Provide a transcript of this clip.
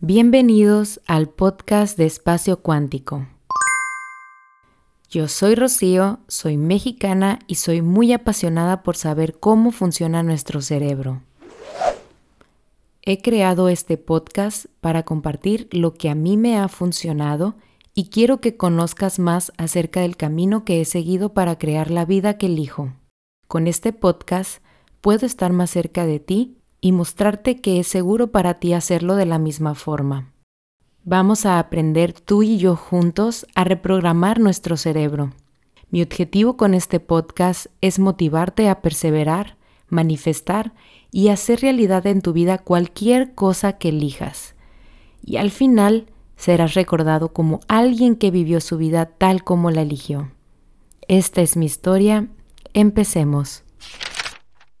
Bienvenidos al podcast de Espacio Cuántico. Yo soy Rocío, soy mexicana y soy muy apasionada por saber cómo funciona nuestro cerebro. He creado este podcast para compartir lo que a mí me ha funcionado y quiero que conozcas más acerca del camino que he seguido para crear la vida que elijo. Con este podcast puedo estar más cerca de ti y mostrarte que es seguro para ti hacerlo de la misma forma. Vamos a aprender tú y yo juntos a reprogramar nuestro cerebro. Mi objetivo con este podcast es motivarte a perseverar, manifestar y hacer realidad en tu vida cualquier cosa que elijas. Y al final serás recordado como alguien que vivió su vida tal como la eligió. Esta es mi historia. Empecemos.